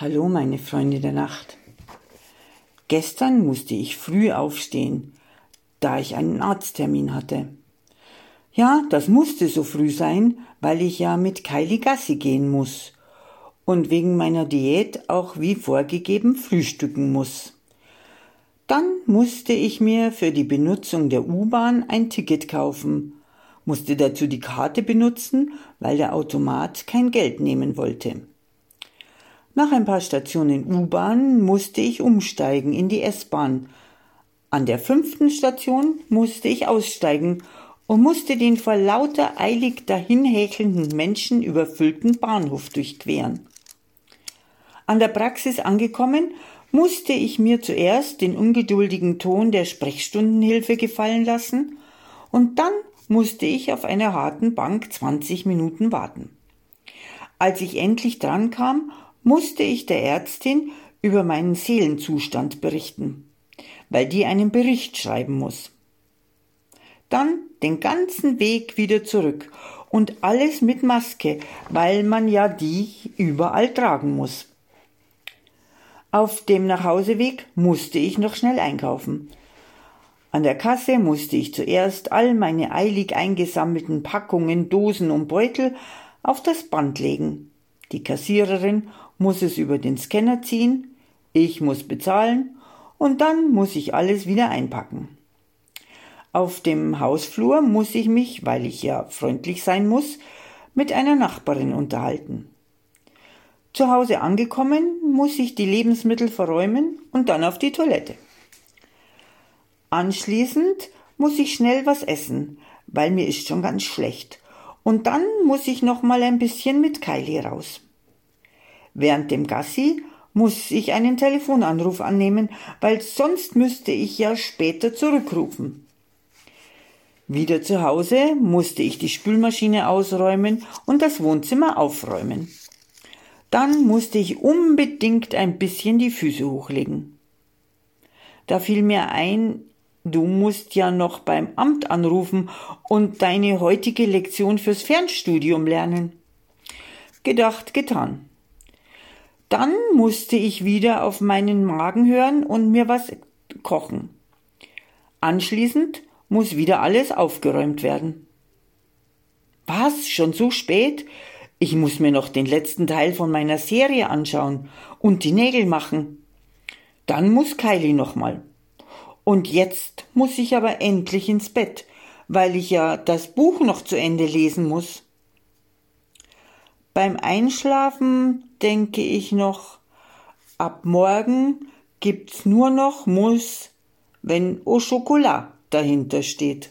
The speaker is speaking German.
Hallo, meine Freunde der Nacht. Gestern musste ich früh aufstehen, da ich einen Arzttermin hatte. Ja, das musste so früh sein, weil ich ja mit Kylie Gassi gehen muss und wegen meiner Diät auch wie vorgegeben frühstücken muss. Dann musste ich mir für die Benutzung der U-Bahn ein Ticket kaufen, musste dazu die Karte benutzen, weil der Automat kein Geld nehmen wollte. Nach ein paar Stationen U-Bahn musste ich umsteigen in die S-Bahn. An der fünften Station musste ich aussteigen und musste den vor lauter eilig dahinhäkelnden Menschen überfüllten Bahnhof durchqueren. An der Praxis angekommen, musste ich mir zuerst den ungeduldigen Ton der Sprechstundenhilfe gefallen lassen und dann musste ich auf einer harten Bank 20 Minuten warten. Als ich endlich drankam, musste ich der Ärztin über meinen Seelenzustand berichten, weil die einen Bericht schreiben muss. Dann den ganzen Weg wieder zurück und alles mit Maske, weil man ja die überall tragen muss. Auf dem Nachhauseweg musste ich noch schnell einkaufen. An der Kasse musste ich zuerst all meine eilig eingesammelten Packungen, Dosen und Beutel auf das Band legen. Die Kassiererin muss es über den Scanner ziehen, ich muss bezahlen und dann muss ich alles wieder einpacken. Auf dem Hausflur muss ich mich, weil ich ja freundlich sein muss, mit einer Nachbarin unterhalten. Zu Hause angekommen, muss ich die Lebensmittel verräumen und dann auf die Toilette. Anschließend muss ich schnell was essen, weil mir ist schon ganz schlecht. Und dann muss ich noch mal ein bisschen mit Kylie raus. Während dem Gassi muss ich einen Telefonanruf annehmen, weil sonst müsste ich ja später zurückrufen. Wieder zu Hause musste ich die Spülmaschine ausräumen und das Wohnzimmer aufräumen. Dann musste ich unbedingt ein bisschen die Füße hochlegen. Da fiel mir ein, du musst ja noch beim Amt anrufen und deine heutige Lektion fürs Fernstudium lernen. Gedacht, getan. Dann musste ich wieder auf meinen Magen hören und mir was kochen. Anschließend muss wieder alles aufgeräumt werden. Was? Schon so spät? Ich muss mir noch den letzten Teil von meiner Serie anschauen und die Nägel machen. Dann muss Kylie nochmal. Und jetzt muss ich aber endlich ins Bett, weil ich ja das Buch noch zu Ende lesen muss. Beim Einschlafen denke ich noch, ab morgen gibt's nur noch Muss, wenn Au Chocolat dahinter steht.